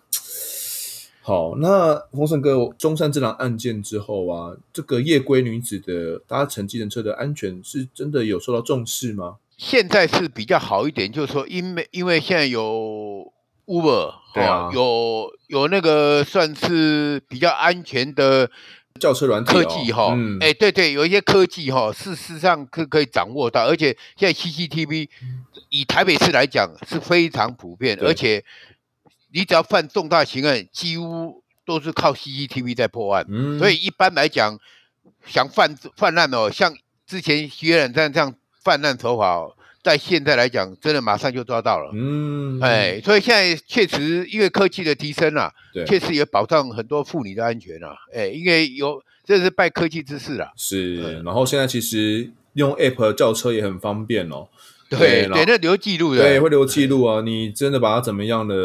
好，那丰盛哥，中山这档案件之后啊，这个夜归女子的搭乘计程车的安全是真的有受到重视吗？现在是比较好一点，就是说，因为因为现在有 Uber，对啊，有有那个算是比较安全的轿车软体科技哈，哎，对对，有一些科技哈，事实上可可以掌握到，而且现在 CCTV 以台北市来讲是非常普遍，而且你只要犯重大刑案，几乎都是靠 CCTV 在破案。嗯，所以一般来讲，想犯犯案哦，像之前徐元这样这样犯案手法哦。在现在来讲，真的马上就抓到了。嗯，哎，所以现在确实因为科技的提升啊，对，确实也保障很多妇女的安全啊。哎，因为有这是拜科技之赐啊。是，嗯、然后现在其实用 App 叫车也很方便哦。对，对，那留记录的。对，会留记录啊。你真的把它怎么样的？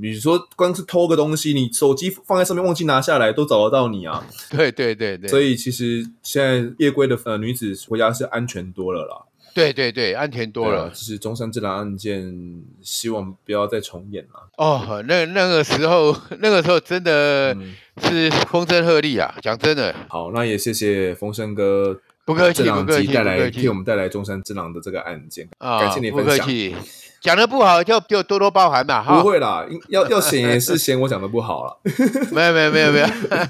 比如说，光是偷个东西，你手机放在上面忘记拿下来，都找得到你啊。对对对对。所以其实现在夜归的呃女子回家是安全多了啦。对对对，安全多了。就、啊、是中山这档案件，希望不要再重演了。哦，那那个时候，那个时候真的是风声鹤唳啊！讲真的。好，那也谢谢风声哥，不客气，不客气，带来替我们带来中山之狼的这个案件，啊、感谢你分享。不客气，讲的不好就就多多包涵吧。不会啦，要要嫌也是嫌我讲的不好了。没有没有没有没有。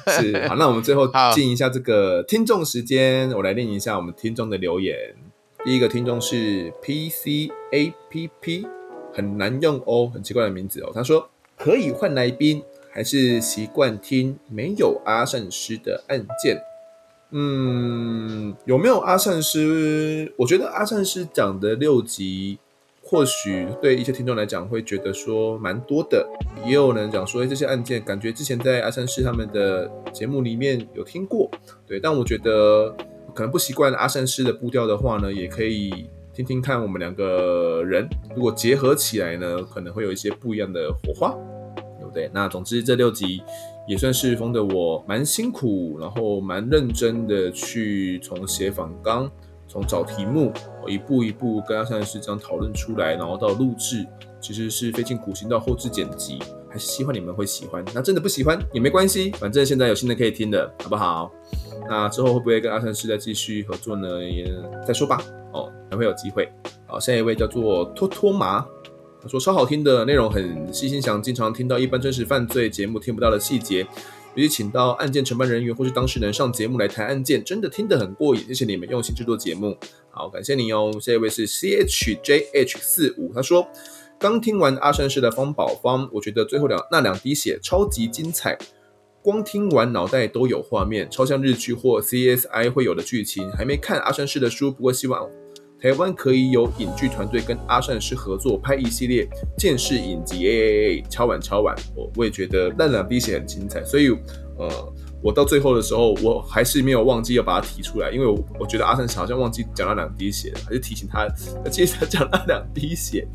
是好，那我们最后进一下这个听众时间，我来念一下我们听众的留言。第一个听众是 P C A P P，很难用哦，很奇怪的名字哦。他说可以换来宾，还是习惯听没有阿善师的案件。嗯，有没有阿善师？我觉得阿善师讲的六集，或许对一些听众来讲会觉得说蛮多的。也有人讲说，这些案件感觉之前在阿善师他们的节目里面有听过，对，但我觉得。可能不习惯阿善师的步调的话呢，也可以听听看我们两个人如果结合起来呢，可能会有一些不一样的火花，对不对？那总之这六集也算是封的我蛮辛苦，然后蛮认真的去从写访纲，从找题目，一步一步跟阿三师这样讨论出来，然后到录制，其实是费尽苦心到后制剪辑，还是希望你们会喜欢。那真的不喜欢也没关系，反正现在有新的可以听的，好不好？那之后会不会跟阿三师再继续合作呢？也再说吧。哦，还会有机会。好，下一位叫做托托麻，他说超好听的内容很细心详，经常听到一般真实犯罪节目听不到的细节，尤其请到案件承办人员或是当事人上节目来谈案件，真的听得很过瘾。谢谢你们用心制作节目。好，感谢你哦。下一位是 C H J H 四五，他说刚听完阿善师的方宝方，我觉得最后两那两滴血超级精彩。光听完脑袋都有画面，超像日剧或 CSI 会有的剧情。还没看阿善师的书，不过希望台湾可以有影剧团队跟阿善师合作拍一系列鉴识影集。哎，敲碗敲碗，我我也觉得那两滴血很精彩，所以呃。我到最后的时候，我还是没有忘记要把它提出来，因为我我觉得阿善师好像忘记讲了两滴血，还是提醒他要记得讲了两滴血。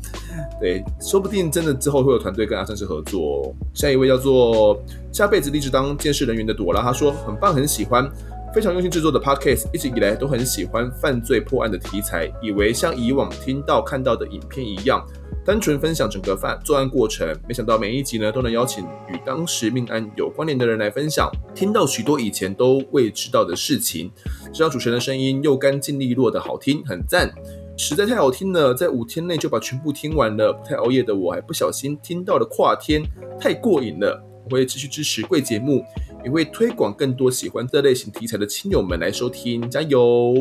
对，说不定真的之后会有团队跟阿善师合作。下一位叫做下辈子立志当鉴识人员的朵拉，他说很棒，很喜欢，非常用心制作的 podcast，一直以来都很喜欢犯罪破案的题材，以为像以往听到看到的影片一样。单纯分享整个犯作案过程，没想到每一集呢都能邀请与当时命案有关联的人来分享，听到许多以前都未知道的事情。这张主持人的声音又干净利落的好听，很赞，实在太好听了，在五天内就把全部听完了。不太熬夜的我还不小心听到了跨天，太过瘾了。会继续支持贵节目，也会推广更多喜欢这类型题材的亲友们来收听，加油！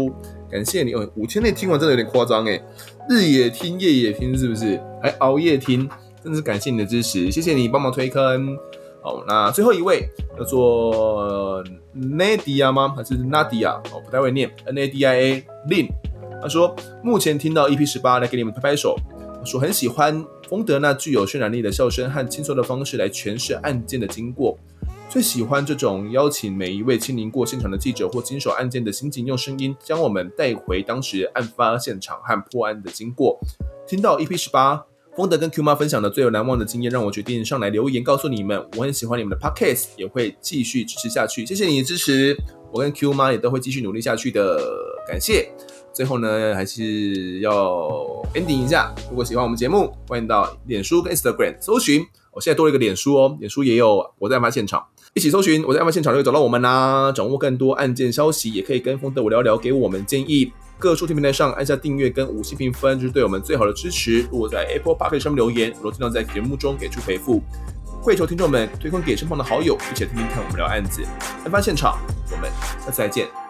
感谢你哦，五天内听完真的有点夸张诶。日也听，夜也听，是不是？还熬夜听，真的是感谢你的支持，谢谢你帮忙推坑。好，那最后一位叫做 Nadia 吗？还是 Nadia？哦，不太会念，N A D I A Lin。他说目前听到 EP 十八，来给你们拍拍手。我说很喜欢丰德那具有渲染力的笑声和轻松的方式来诠释案件的经过。最喜欢这种邀请每一位亲临过现场的记者或经手案件的刑警，用声音将我们带回当时案发现场和破案的经过。听到 EP 十八，丰德跟 Q 妈分享的最有难忘的经验，让我决定上来留言告诉你们，我很喜欢你们的 Podcast，也会继续支持下去。谢谢你的支持，我跟 Q 妈也都会继续努力下去的。感谢。最后呢，还是要 ending 一下。如果喜欢我们节目，欢迎到脸书跟 Instagram 搜寻。我现在多了一个脸书哦，脸书也有我在案发现场。一起搜寻，我在案发现场就会找到我们啦。掌握更多案件消息，也可以跟风的我聊聊，给我们建议。各收听平台上按下订阅跟五星评分，就是对我们最好的支持。如果在 Apple Park 上面留言，我都尽量在节目中给出回复。跪求听众们推荐给身旁的好友，一起听听看我们聊案子。案发现场，我们下次再见。